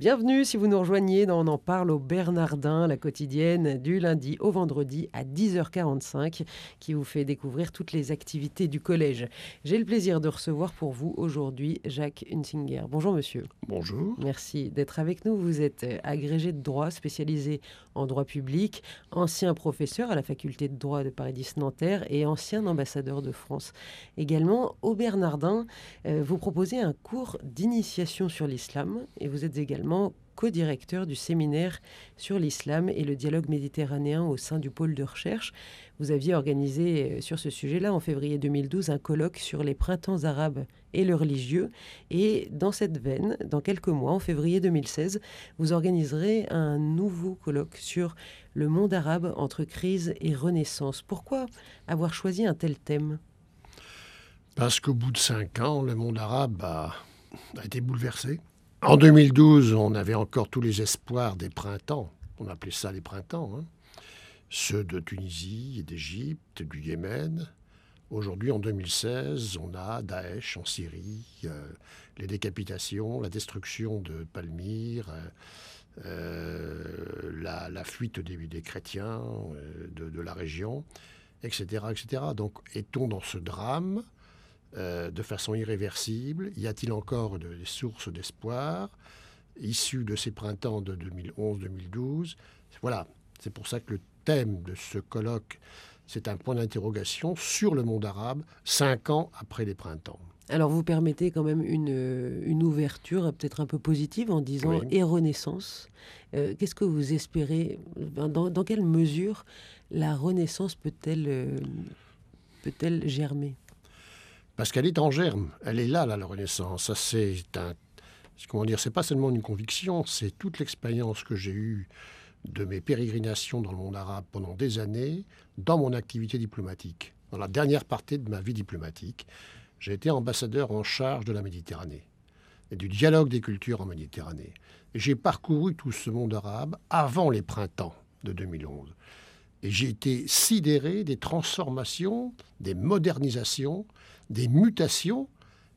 Bienvenue si vous nous rejoignez dans On en parle au Bernardin, la quotidienne du lundi au vendredi à 10h45 qui vous fait découvrir toutes les activités du collège. J'ai le plaisir de recevoir pour vous aujourd'hui Jacques Hunsinger. Bonjour monsieur. Bonjour. Merci d'être avec nous. Vous êtes agrégé de droit spécialisé en droit public, ancien professeur à la faculté de droit de Paris-X-Nanterre et ancien ambassadeur de France. Également au Bernardin, euh, vous proposez un cours d'initiation sur l'islam et vous êtes également co-directeur du séminaire sur l'islam et le dialogue méditerranéen au sein du pôle de recherche. Vous aviez organisé euh, sur ce sujet-là en février 2012 un colloque sur les printemps arabes et le religieux. Et dans cette veine, dans quelques mois, en février 2016, vous organiserez un nouveau colloque sur le monde arabe entre crise et renaissance. Pourquoi avoir choisi un tel thème? Parce qu'au bout de cinq ans, le monde arabe a, a été bouleversé. En 2012, on avait encore tous les espoirs des printemps. On appelait ça les printemps. Hein. Ceux de Tunisie d'Égypte, du Yémen. Aujourd'hui, en 2016, on a Daesh en Syrie, euh, les décapitations, la destruction de Palmyre, euh, euh, la, fuite des, chrétiens de, de, la région, etc., etc. Donc, est-on dans ce drame? Euh, de façon irréversible. Y a-t-il encore des sources d'espoir issues de ces printemps de 2011-2012 Voilà, c'est pour ça que le thème de ce colloque, c'est un point d'interrogation sur le monde arabe, cinq ans après les printemps. Alors vous permettez quand même une, ouverture peut-être un peu positive en disant et renaissance. Euh, qu'est-ce que vous espérez? Dans, dans, quelle mesure la renaissance peut-elle euh, peut-elle germer? Parce qu'elle est en germe, elle est là, la Renaissance. Ça, c'est un, comment dire, c'est pas seulement une conviction, c'est toute l'expérience que j'ai eue de mes pérégrinations dans le monde arabe pendant des années, dans mon activité diplomatique. Dans la dernière partie de ma vie diplomatique, j'ai été ambassadeur en charge de la Méditerranée et du dialogue des cultures en Méditerranée. J'ai parcouru tout ce monde arabe avant les printemps de 2011. Et j'ai été sidéré des transformations, des modernisations des mutations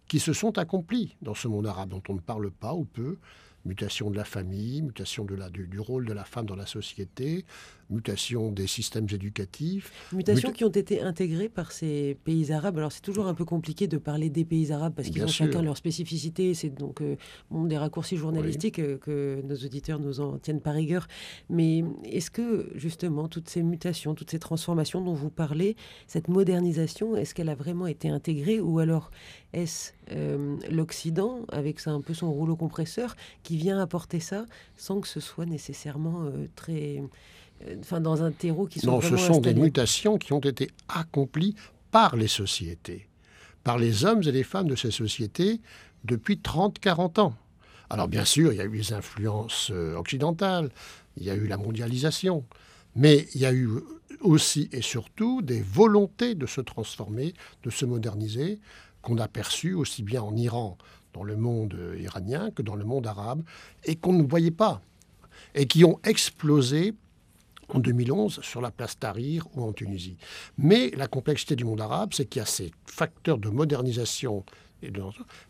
qui se sont accomplies dans ce monde arabe dont on ne parle pas ou peu, mutation de la famille, mutation de la, du, rôle de la femme dans la société, mutation des systèmes éducatifs. Mutations qui ont été intégrées par ces pays arabes. Alors c'est toujours un peu compliqué de parler des pays arabes parce qu'ils ont chacun leur spécificité. C'est donc euh, des raccourcis journalistiques euh, que nos auditeurs nous en tiennent par rigueur. Mais est-ce que justement toutes ces mutations, toutes ces transformations dont vous parlez, cette modernisation, est-ce qu'elle a vraiment été intégrée ou alors est-ce euh, l'Occident, avec ça un peu son rouleau compresseur, qui vient apporter ça sans que ce soit nécessairement très euh, enfin, dans un terreau qui soit Non, ce sont des mutations qui ont été accomplies par les sociétés, par les hommes et les femmes de ces sociétés depuis 30-40 ans. Alors bien sûr, il y a eu les influences euh, occidentales, il y a eu la mondialisation, mais il y a eu aussi et surtout des volontés de se transformer, de se moderniser, qu'on a perçues aussi bien en Iran, dans le monde euh, iranien, que dans le monde arabe, et qu'on ne voyait pas, et qui ont explosé en 2011 sur la place Tahrir ou en Tunisie. Mais la complexité du monde arabe, c'est qu'il y a ces facteurs de modernisation, et de,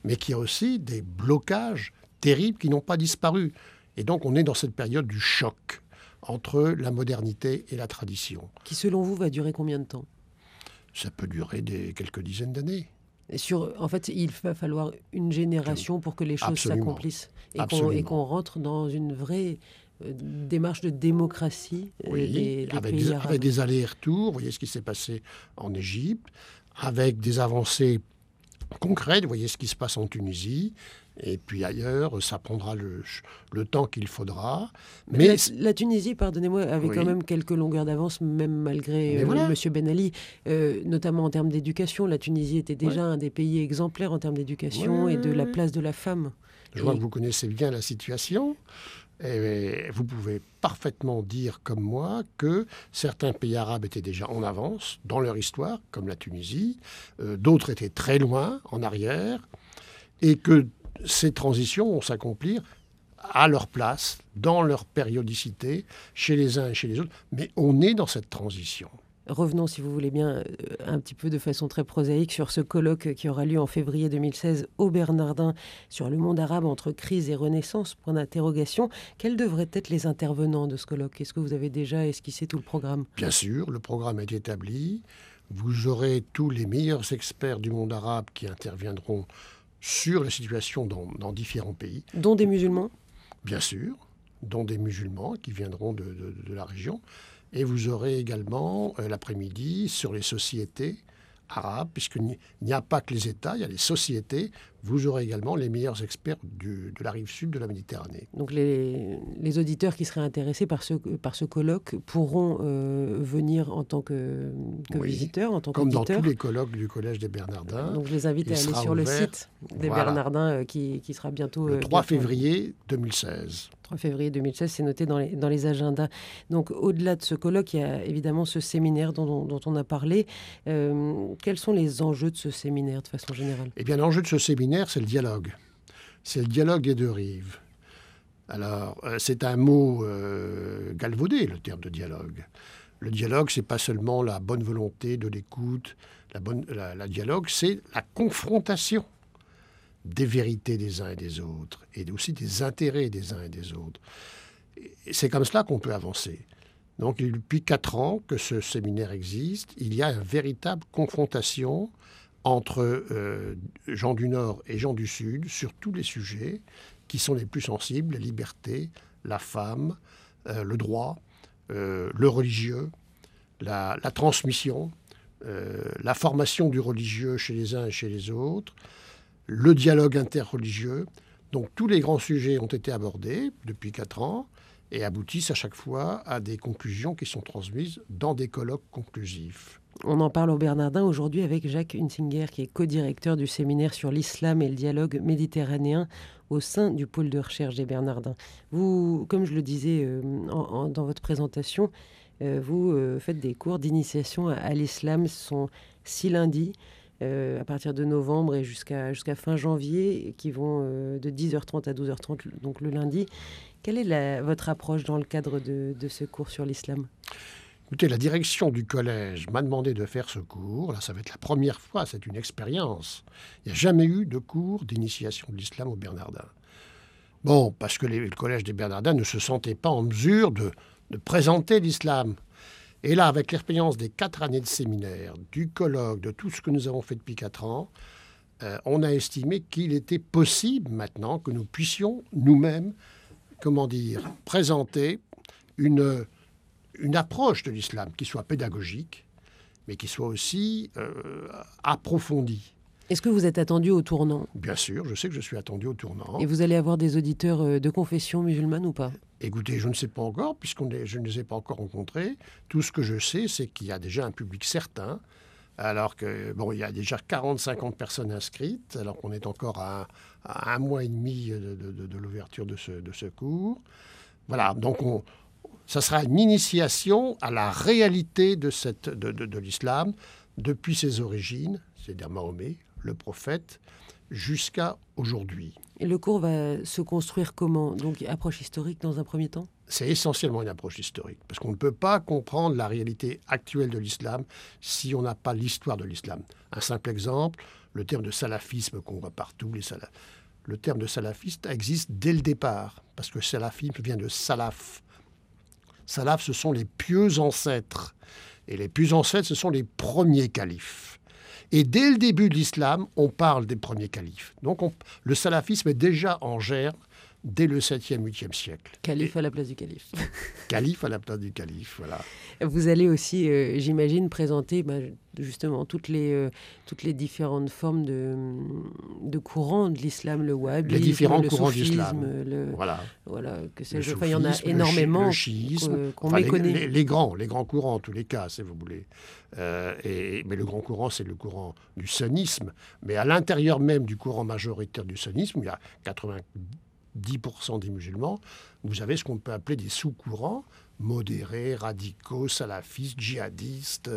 mais qu'il y a aussi des blocages terribles qui n'ont pas disparu. Et donc on est dans cette période du choc entre la modernité et la tradition. Qui selon vous va durer combien de temps? Ça peut durer des, quelques dizaines d'années. Sur, en fait, il va falloir une génération pour que les choses s'accomplissent et qu'on rentre dans une vraie euh, démarche de démocratie euh, des, avec, pays des, avec des allers-retours. Vous voyez ce qui s'est passé en Égypte, avec des avancées concrètes. Vous voyez ce qui se passe en Tunisie. Et puis ailleurs, ça prendra le, le temps qu'il faudra. Mais la, Tunisie, pardonnez-moi, avait quand même quelques longueurs d'avance, même malgré euh, M. Ben Ali, notamment en termes d'éducation. La Tunisie était déjà un des pays exemplaires en termes d'éducation et de la place de la femme. Je vois que vous connaissez bien la situation. Et vous pouvez parfaitement dire comme moi que certains pays arabes étaient déjà en avance dans leur histoire, comme la Tunisie, euh, d'autres étaient très loin, en arrière, et que ces transitions vont s'accomplir à leur place, dans leur périodicité, chez les uns et chez les autres. Mais on est dans cette transition. Revenons, si vous voulez bien, un petit peu de façon très prosaïque sur ce colloque qui aura lieu en février 2016 au Bernardin sur le monde arabe entre crise et renaissance. Point d'interrogation. Quels devraient être les intervenants de ce colloque? Est-ce que vous avez déjà esquissé tout le programme? Bien sûr, le programme est établi. Vous aurez tous les meilleurs experts du monde arabe qui interviendront sur la situation dans, différents pays. Dont des musulmans? Bien sûr, dont des musulmans qui viendront de, la région. Et vous aurez également euh, l'après-midi sur les sociétés arabe, puisqu'il n'y a pas que les États, il y a les sociétés. Vous aurez également les meilleurs experts de la rive sud de la Méditerranée. Donc les, auditeurs qui seraient intéressés par ce, par ce colloque pourront euh, venir en tant que, visiteurs, en tant Comme dans tous les colloques du Collège des Bernardins. Donc je les invite à aller sur le site des Bernardins euh, qui, qui, sera bientôt... Le 3 euh, février 2016. 3 février 2016, c'est noté dans les, dans les agendas. Donc au-delà de ce colloque, il y a évidemment ce séminaire dont, dont, on a parlé. Euh, quels sont les enjeux de ce séminaire de façon générale? Eh bien l'enjeu de ce séminaire, c'est le dialogue. C'est le dialogue des deux rives. Alors, euh, c'est un mot euh, galvaudé, le terme de dialogue. Le dialogue, c'est pas seulement la bonne volonté de l'écoute. La, bonne, la dialogue, c'est la confrontation des vérités des uns et des autres, et aussi des intérêts des uns et des autres. C'est comme cela qu'on peut avancer. Donc depuis quatre ans que ce séminaire existe, il y a une véritable confrontation entre euh, gens du Nord et gens du Sud sur tous les sujets qui sont les plus sensibles, la liberté, la femme, euh, le droit, euh, le religieux, la, la transmission, la formation du religieux chez les uns et chez les autres, le dialogue interreligieux. Donc tous les grands sujets ont été abordés depuis quatre ans et aboutissent à chaque fois à des conclusions qui sont transmises dans des colloques conclusifs. On en parle au Bernardin aujourd'hui avec Jacques Hunsinger, qui est co-directeur du séminaire sur l'islam et le dialogue méditerranéen au sein du pôle de recherche des Bernardins. Vous, comme je le disais euh, dans votre présentation, euh, vous euh, faites des cours d'initiation à, l'islam. Ce sont six lundis à partir de novembre et jusqu'à fin janvier, qui vont de 10h30 à 12h30, donc le lundi. Quelle est votre approche dans le cadre de, ce cours sur l'islam? Écoutez, la direction du collège m'a demandé de faire ce cours. Là, ça va être la première fois, c'est une expérience. Il n'y a jamais eu de cours d'initiation de l'islam au Bernardin. Bon, parce que le collège des Bernardins ne se sentait pas en mesure de, de présenter l'islam. Et là, avec l'expérience des quatre années de séminaire, du colloque, de tout ce que nous avons fait depuis quatre ans, euh, on a estimé qu'il était possible maintenant que nous puissions nous-mêmes, comment dire, présenter une, une approche de l'islam qui soit pédagogique, mais qui soit aussi euh, approfondie. Est-ce que vous êtes attendu au tournant? Bien sûr, je sais que je suis attendu au tournant. Et vous allez avoir des auditeurs euh, de confession musulmane ou pas? Écoutez, je ne sais pas encore, puisque je ne les ai pas encore rencontrés. Tout ce que je sais, c'est qu'il y a déjà un public certain, alors que bon, il y a déjà 40-50 personnes inscrites, alors qu'on est encore à, un mois et demi de, l'ouverture de ce, de ce, cours. Voilà, donc on, ça sera une initiation à la réalité de, cette, de, l'islam depuis ses origines, c'est-à-dire Mahomet, le prophète, jusqu'à aujourd'hui. Et le cours va se construire comment? Donc, approche historique dans un premier temps? C'est essentiellement une approche historique, parce qu'on ne peut pas comprendre la réalité actuelle de l'islam si on n'a pas l'histoire de l'islam. Un simple exemple, le terme de salafisme qu'on voit partout, les le terme de salafiste existe dès le départ, parce que salafisme vient de salaf. Salaf, ce sont les pieux ancêtres. Et les pieux ancêtres, ce sont les premiers califes. Et dès le début de l'islam, on parle des premiers califes. Donc le salafisme est déjà en germe dès le 7e, 8e siècle. Calife à la place du calife. calife à la place du calife, voilà. Vous allez aussi, euh, j'imagine, présenter bah, justement toutes les, euh, toutes les différentes formes de, de courants de l'islam, le wahhabisme, les différents le courants d'islam. Voilà. voilà que il y en a énormément qu'on méconnaît. Les, les, grands, les grands courants, en tous les cas, si vous voulez. Euh, et, mais le grand courant, c'est le courant du sunnisme. Mais à l'intérieur même du courant majoritaire du sunnisme, il y a 80 10% des musulmans, vous avez ce qu'on peut appeler des sous-courants modérés, radicaux, salafistes, djihadistes,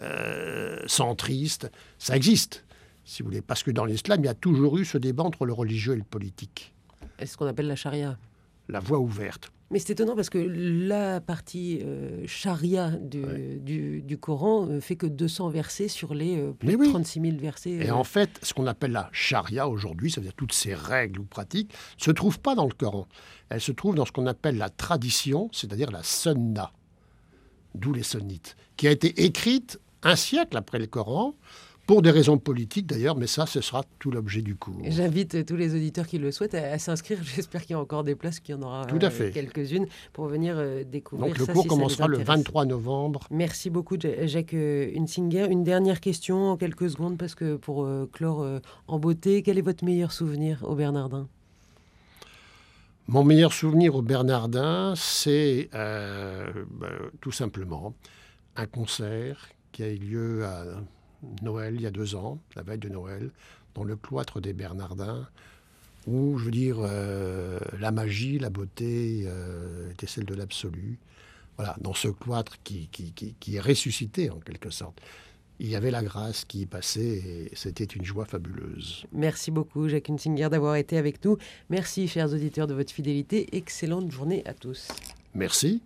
euh, centristes. Ça existe, si vous voulez, parce que dans l'islam, il y a toujours eu ce débat entre le religieux et le politique. est ce qu'on appelle la charia? La voie ouverte. Mais c'est étonnant parce que la partie euh, charia du, du, Coran euh, fait que 200 versets sur les euh, plus de 36 000 versets. Et en fait, ce qu'on appelle la charia aujourd'hui, c'est-à-dire toutes ces règles ou pratiques, ne se trouvent pas dans le Coran. Elles se trouvent dans ce qu'on appelle la tradition, c'est-à-dire la sunna, d'où les sunnites, qui a été écrite un siècle après le Coran pour des raisons politiques d'ailleurs, mais ça, ce sera tout l'objet du cours. J'invite tous les auditeurs qui le souhaitent à, s'inscrire. J'espère qu'il y a encore des places, qu'il y en aura euh, quelques-unes pour venir euh, découvrir. Donc le cours commencera le 23 novembre. Merci beaucoup, Jacques Unsinger. Une dernière question en quelques secondes, parce que pour euh, clore en beauté, quel est votre meilleur souvenir au Bernardin? Mon meilleur souvenir au Bernardin, c'est bah, tout simplement un concert qui a eu lieu à Noël, il y a deux ans, la veille de Noël, dans le cloître des Bernardins, où, je veux dire, euh, la magie, la beauté euh, était celle de l'absolu. Voilà, dans ce cloître qui, qui, est ressuscité en quelque sorte. Il y avait la grâce qui y passait et c'était une joie fabuleuse. Merci beaucoup, Jacques Singer, d'avoir été avec nous. Merci, chers auditeurs, de votre fidélité. Excellente journée à tous. Merci.